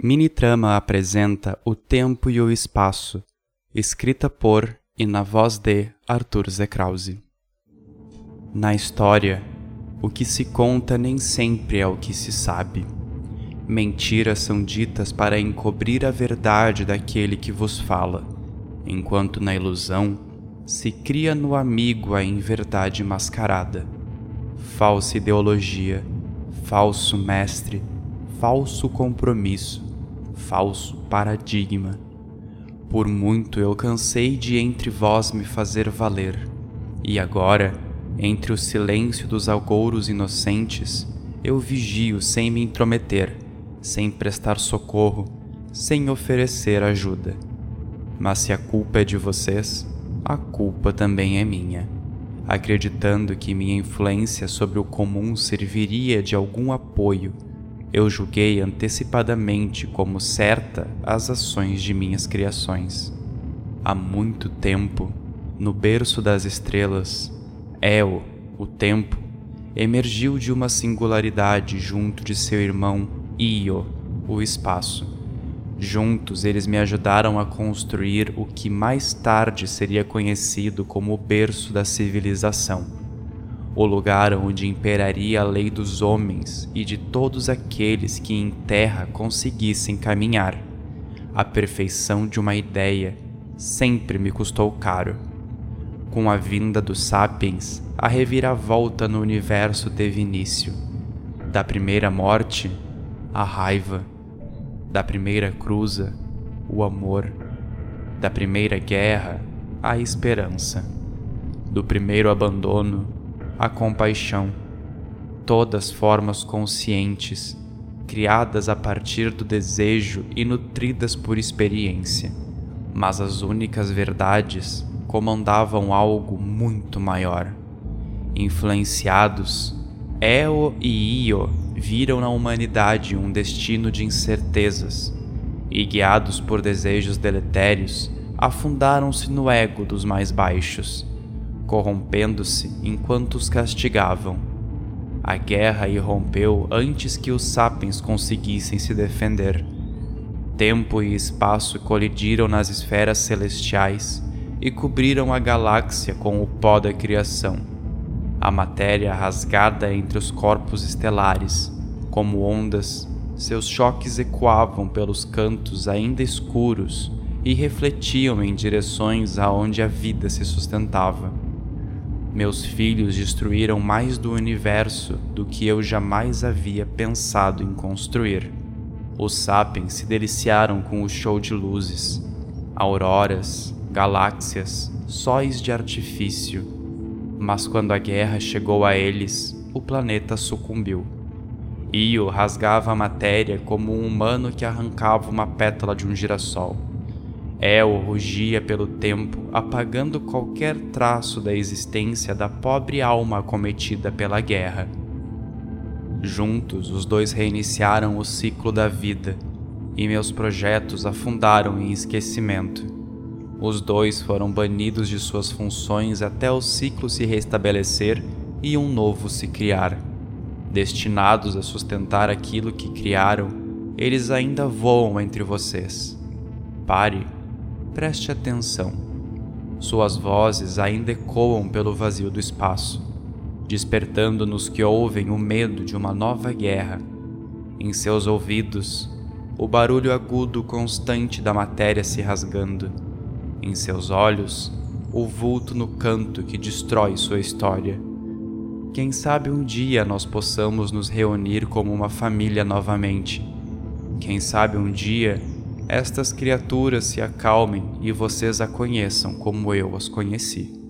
Minitrama apresenta O Tempo e o Espaço, escrita por e na voz de Arthur Z. Krause. Na história, o que se conta nem sempre é o que se sabe. Mentiras são ditas para encobrir a verdade daquele que vos fala, enquanto na ilusão se cria no amigo a inverdade mascarada. Falsa ideologia, falso mestre, falso compromisso falso paradigma. Por muito eu cansei de entre vós me fazer valer, e agora, entre o silêncio dos algouros inocentes, eu vigio sem me intrometer, sem prestar socorro, sem oferecer ajuda. Mas se a culpa é de vocês, a culpa também é minha. Acreditando que minha influência sobre o comum serviria de algum apoio eu julguei antecipadamente como certa as ações de minhas criações. Há muito tempo, no berço das estrelas, El, o tempo, emergiu de uma singularidade junto de seu irmão Io, o espaço. Juntos eles me ajudaram a construir o que mais tarde seria conhecido como o berço da civilização o lugar onde imperaria a lei dos homens e de todos aqueles que em terra conseguissem caminhar. A perfeição de uma ideia sempre me custou caro. Com a vinda dos sapiens, a reviravolta no universo teve início. Da primeira morte, a raiva. Da primeira cruza, o amor. Da primeira guerra, a esperança. Do primeiro abandono, a compaixão, todas formas conscientes, criadas a partir do desejo e nutridas por experiência, mas as únicas verdades comandavam algo muito maior. Influenciados, Eo e Io viram na humanidade um destino de incertezas e, guiados por desejos deletérios, afundaram-se no ego dos mais baixos corrompendo-se enquanto os castigavam. A guerra irrompeu antes que os sapiens conseguissem se defender. Tempo e espaço colidiram nas esferas celestiais e cobriram a galáxia com o pó da criação. A matéria rasgada entre os corpos estelares, como ondas, seus choques ecoavam pelos cantos ainda escuros e refletiam em direções aonde a vida se sustentava. Meus filhos destruíram mais do universo do que eu jamais havia pensado em construir. Os sapiens se deliciaram com o show de luzes, auroras, galáxias, sóis de artifício. Mas quando a guerra chegou a eles, o planeta sucumbiu. Io rasgava a matéria como um humano que arrancava uma pétala de um girassol. El rugia pelo tempo, apagando qualquer traço da existência da pobre alma acometida pela guerra. Juntos, os dois reiniciaram o ciclo da vida, e meus projetos afundaram em esquecimento. Os dois foram banidos de suas funções até o ciclo se restabelecer e um novo se criar. Destinados a sustentar aquilo que criaram, eles ainda voam entre vocês. Pare preste atenção. Suas vozes ainda ecoam pelo vazio do espaço, despertando nos que ouvem o medo de uma nova guerra. Em seus ouvidos, o barulho agudo constante da matéria se rasgando. Em seus olhos, o vulto no canto que destrói sua história. Quem sabe um dia nós possamos nos reunir como uma família novamente. Quem sabe um dia estas criaturas se acalmem e vocês a conheçam como eu as conheci.